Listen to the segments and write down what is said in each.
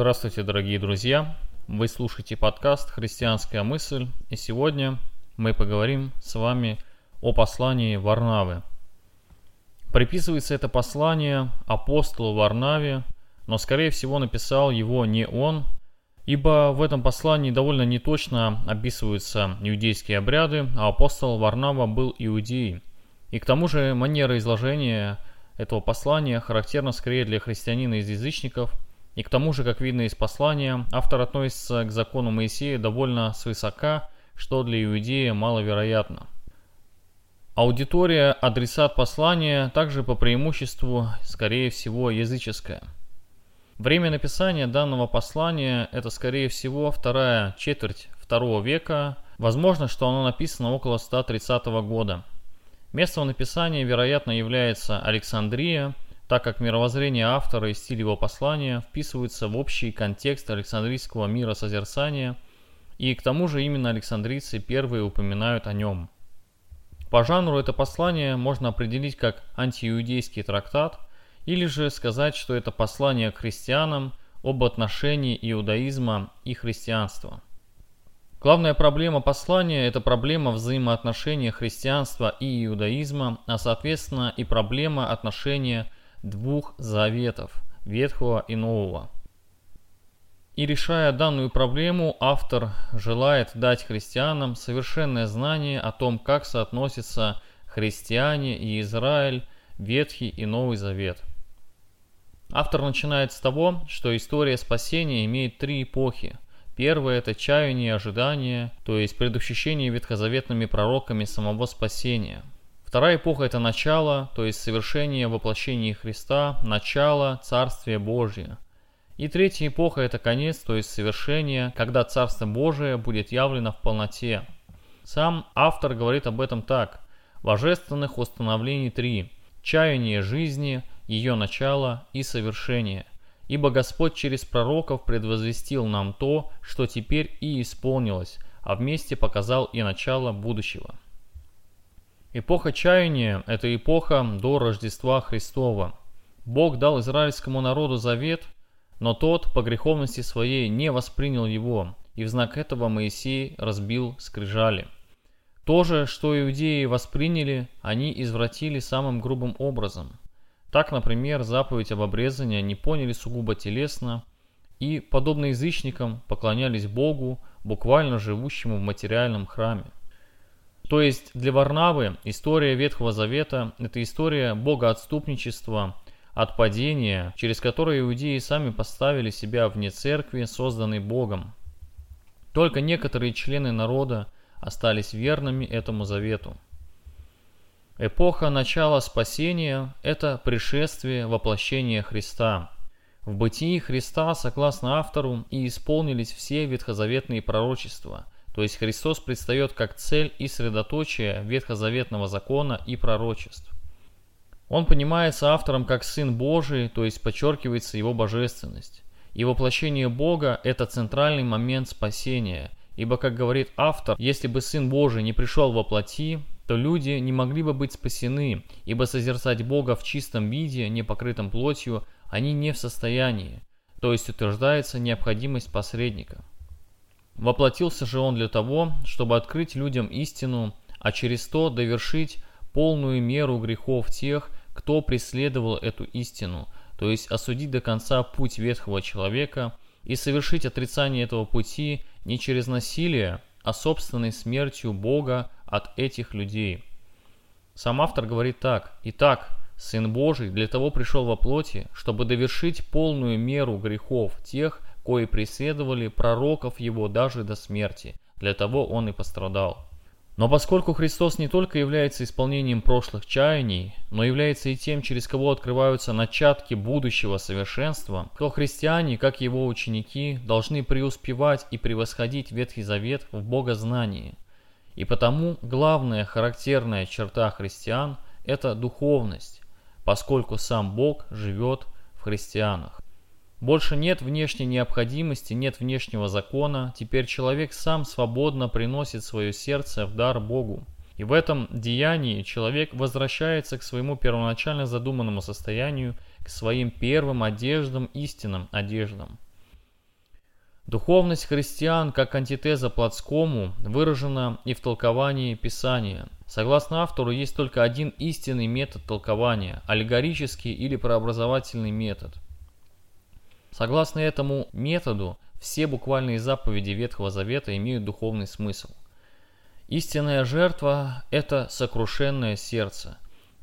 Здравствуйте, дорогие друзья! Вы слушаете подкаст «Христианская мысль» и сегодня мы поговорим с вами о послании Варнавы. Приписывается это послание апостолу Варнаве, но скорее всего написал его не он, ибо в этом послании довольно неточно описываются иудейские обряды, а апостол Варнава был иудеей. И к тому же манера изложения этого послания характерна скорее для христианина из язычников – и к тому же, как видно из послания, автор относится к закону Моисея довольно свысока, что для иудея маловероятно. Аудитория, адресат послания также по преимуществу, скорее всего, языческая. Время написания данного послания – это, скорее всего, вторая четверть второго века. Возможно, что оно написано около 130 года. Местом написания, вероятно, является Александрия – так как мировоззрение автора и стиль его послания вписываются в общий контекст Александрийского мира созерцания, и к тому же именно александрийцы первые упоминают о нем. По жанру это послание можно определить как антииудейский трактат, или же сказать, что это послание к христианам об отношении иудаизма и христианства. Главная проблема послания – это проблема взаимоотношения христианства и иудаизма, а соответственно и проблема отношения двух заветов – Ветхого и Нового. И решая данную проблему, автор желает дать христианам совершенное знание о том, как соотносятся христиане и Израиль, Ветхий и Новый Завет. Автор начинает с того, что история спасения имеет три эпохи. Первая – это чаяние и ожидание, то есть предощущение ветхозаветными пророками самого спасения – Вторая эпоха – это начало, то есть совершение воплощения Христа, начало Царствия Божия. И третья эпоха – это конец, то есть совершение, когда Царство Божие будет явлено в полноте. Сам автор говорит об этом так. Божественных установлений три – чаяние жизни, ее начало и совершение. Ибо Господь через пророков предвозвестил нам то, что теперь и исполнилось, а вместе показал и начало будущего. Эпоха чаяния – это эпоха до Рождества Христова. Бог дал израильскому народу завет, но тот по греховности своей не воспринял его, и в знак этого Моисей разбил скрижали. То же, что иудеи восприняли, они извратили самым грубым образом. Так, например, заповедь об обрезании они поняли сугубо телесно и, подобно язычникам, поклонялись Богу, буквально живущему в материальном храме. То есть для Варнавы история Ветхого Завета – это история богоотступничества, от падения, через которое иудеи сами поставили себя вне церкви, созданной Богом. Только некоторые члены народа остались верными этому завету. Эпоха начала спасения – это пришествие воплощения Христа. В бытии Христа, согласно автору, и исполнились все ветхозаветные пророчества – то есть Христос предстает как цель и средоточие ветхозаветного закона и пророчеств. Он понимается автором как Сын Божий, то есть подчеркивается его божественность. И воплощение Бога – это центральный момент спасения, ибо, как говорит автор, если бы Сын Божий не пришел во плоти, то люди не могли бы быть спасены, ибо созерцать Бога в чистом виде, не покрытом плотью, они не в состоянии, то есть утверждается необходимость посредника. Воплотился же он для того, чтобы открыть людям истину, а через то довершить полную меру грехов тех, кто преследовал эту истину, то есть осудить до конца путь ветхого человека и совершить отрицание этого пути не через насилие, а собственной смертью Бога от этих людей. Сам автор говорит так. «Итак, Сын Божий для того пришел во плоти, чтобы довершить полную меру грехов тех, кои преследовали пророков его даже до смерти. Для того он и пострадал. Но поскольку Христос не только является исполнением прошлых чаяний, но является и тем, через кого открываются начатки будущего совершенства, то христиане, как его ученики, должны преуспевать и превосходить Ветхий Завет в богознании. И потому главная характерная черта христиан – это духовность, поскольку сам Бог живет в христианах. Больше нет внешней необходимости, нет внешнего закона, теперь человек сам свободно приносит свое сердце в дар Богу. И в этом деянии человек возвращается к своему первоначально задуманному состоянию, к своим первым одеждам, истинным одеждам. Духовность христиан как антитеза плотскому выражена и в толковании Писания. Согласно автору, есть только один истинный метод толкования – аллегорический или преобразовательный метод. Согласно этому методу, все буквальные заповеди Ветхого Завета имеют духовный смысл. Истинная жертва – это сокрушенное сердце.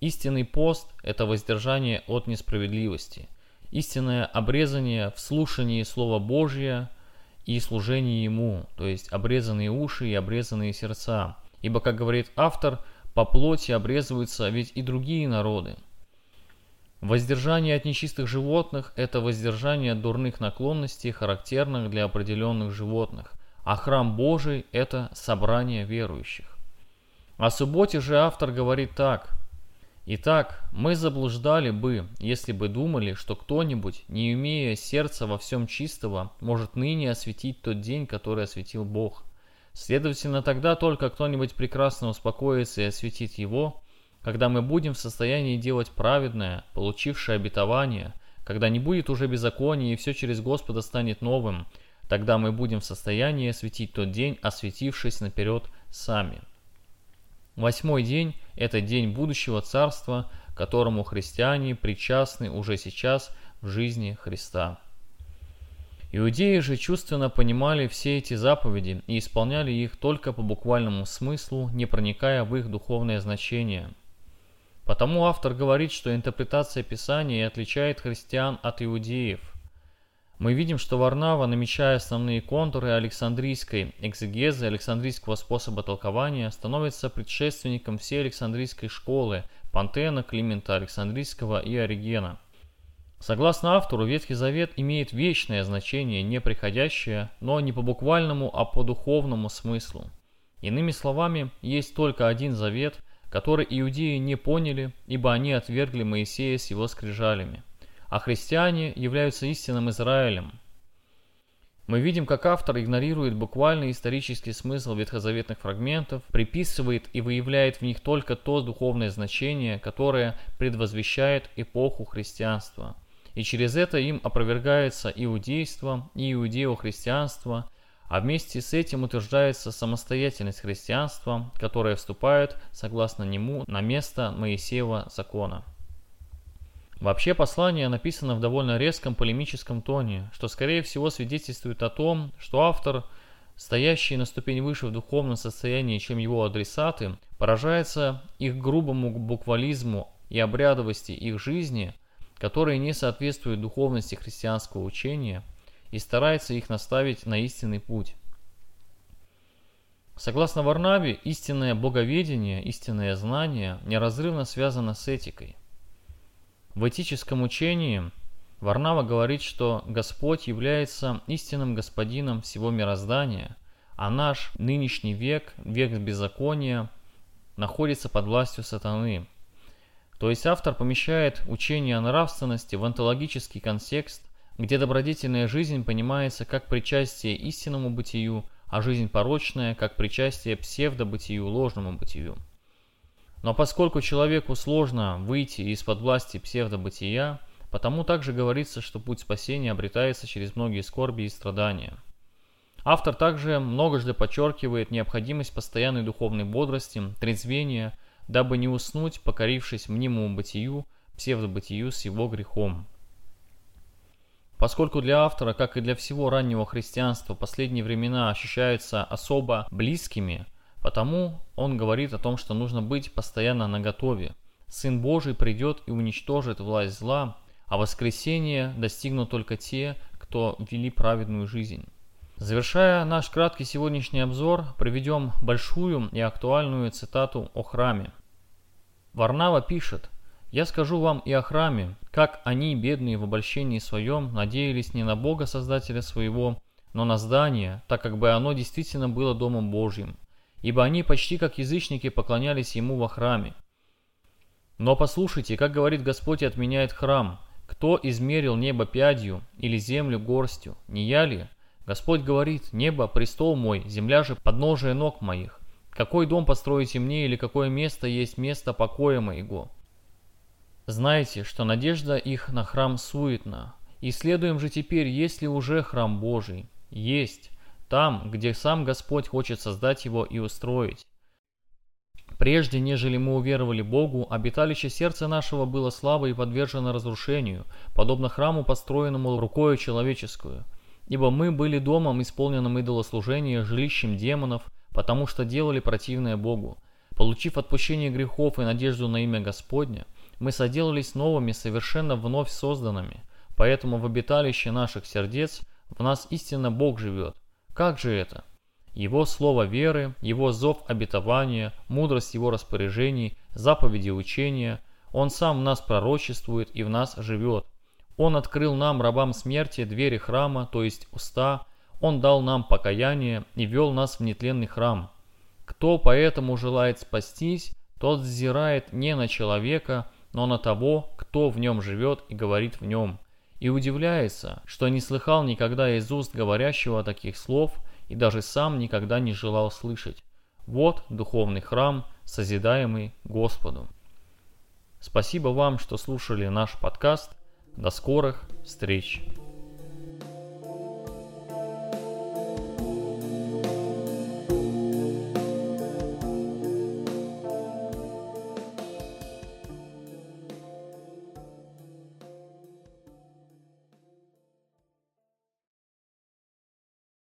Истинный пост – это воздержание от несправедливости. Истинное обрезание в слушании Слова Божия – и служение Ему, то есть обрезанные уши и обрезанные сердца. Ибо, как говорит автор, по плоти обрезываются ведь и другие народы. Воздержание от нечистых животных – это воздержание от дурных наклонностей, характерных для определенных животных, а храм Божий – это собрание верующих. О субботе же автор говорит так – Итак, мы заблуждали бы, если бы думали, что кто-нибудь, не имея сердца во всем чистого, может ныне осветить тот день, который осветил Бог. Следовательно, тогда только кто-нибудь прекрасно успокоится и осветит его, когда мы будем в состоянии делать праведное, получившее обетование, когда не будет уже беззакония и все через Господа станет новым, тогда мы будем в состоянии осветить тот день, осветившись наперед сами. Восьмой день – это день будущего царства, которому христиане причастны уже сейчас в жизни Христа. Иудеи же чувственно понимали все эти заповеди и исполняли их только по буквальному смыслу, не проникая в их духовное значение. Потому автор говорит, что интерпретация Писания отличает христиан от иудеев. Мы видим, что Варнава, намечая основные контуры Александрийской экзегезы, Александрийского способа толкования, становится предшественником всей Александрийской школы Пантена, Климента Александрийского и Оригена. Согласно автору, Ветхий Завет имеет вечное значение, не приходящее, но не по буквальному, а по духовному смыслу. Иными словами, есть только один завет, который иудеи не поняли, ибо они отвергли Моисея с его скрижалями а христиане являются истинным Израилем. Мы видим, как автор игнорирует буквальный исторический смысл ветхозаветных фрагментов, приписывает и выявляет в них только то духовное значение, которое предвозвещает эпоху христианства. И через это им опровергается иудейство и иудео-христианство, а вместе с этим утверждается самостоятельность христианства, которое вступает, согласно нему, на место Моисеева закона. Вообще послание написано в довольно резком полемическом тоне, что скорее всего свидетельствует о том, что автор, стоящий на ступень выше в духовном состоянии, чем его адресаты, поражается их грубому буквализму и обрядовости их жизни, которые не соответствуют духовности христианского учения, и старается их наставить на истинный путь. Согласно Варнаве, истинное боговедение, истинное знание неразрывно связано с этикой. В этическом учении Варнава говорит, что Господь является истинным господином всего мироздания, а наш нынешний век, век беззакония, находится под властью сатаны. То есть автор помещает учение о нравственности в онтологический контекст, где добродетельная жизнь понимается как причастие истинному бытию, а жизнь порочная как причастие псевдобытию, ложному бытию. Но поскольку человеку сложно выйти из-под власти псевдобытия, потому также говорится, что путь спасения обретается через многие скорби и страдания. Автор также многожды подчеркивает необходимость постоянной духовной бодрости, трезвения, дабы не уснуть, покорившись мнимому бытию, псевдобытию с его грехом. Поскольку для автора, как и для всего раннего христианства, последние времена ощущаются особо близкими, Потому он говорит о том, что нужно быть постоянно наготове. Сын Божий придет и уничтожит власть зла, а воскресение достигнут только те, кто вели праведную жизнь. Завершая наш краткий сегодняшний обзор, приведем большую и актуальную цитату о храме. Варнава пишет, «Я скажу вам и о храме, как они, бедные в обольщении своем, надеялись не на Бога Создателя своего, но на здание, так как бы оно действительно было Домом Божьим ибо они почти как язычники поклонялись ему во храме. Но послушайте, как говорит Господь отменяет храм. Кто измерил небо пядью или землю горстью? Не я ли? Господь говорит, небо – престол мой, земля же – подножие ног моих. Какой дом построите мне или какое место есть место покоя моего? Знаете, что надежда их на храм суетна. Исследуем же теперь, есть ли уже храм Божий. есть, там, где сам Господь хочет создать его и устроить. Прежде, нежели мы уверовали Богу, обиталище сердца нашего было слабо и подвержено разрушению, подобно храму, построенному рукою человеческую. Ибо мы были домом, исполненным идолослужения, жилищем демонов, потому что делали противное Богу. Получив отпущение грехов и надежду на имя Господня, мы соделались новыми, совершенно вновь созданными. Поэтому в обиталище наших сердец в нас истинно Бог живет. Как же это? Его слово веры, Его зов обетования, мудрость Его распоряжений, заповеди учения, Он сам в нас пророчествует и в нас живет. Он открыл нам, рабам смерти, двери храма, то есть уста, Он дал нам покаяние и вел нас в нетленный храм. Кто поэтому желает спастись, тот взирает не на человека, но на того, кто в нем живет и говорит в нем. И удивляется, что не слыхал никогда из уст говорящего таких слов – и даже сам никогда не желал слышать. Вот духовный храм, созидаемый Господом. Спасибо вам, что слушали наш подкаст. До скорых встреч!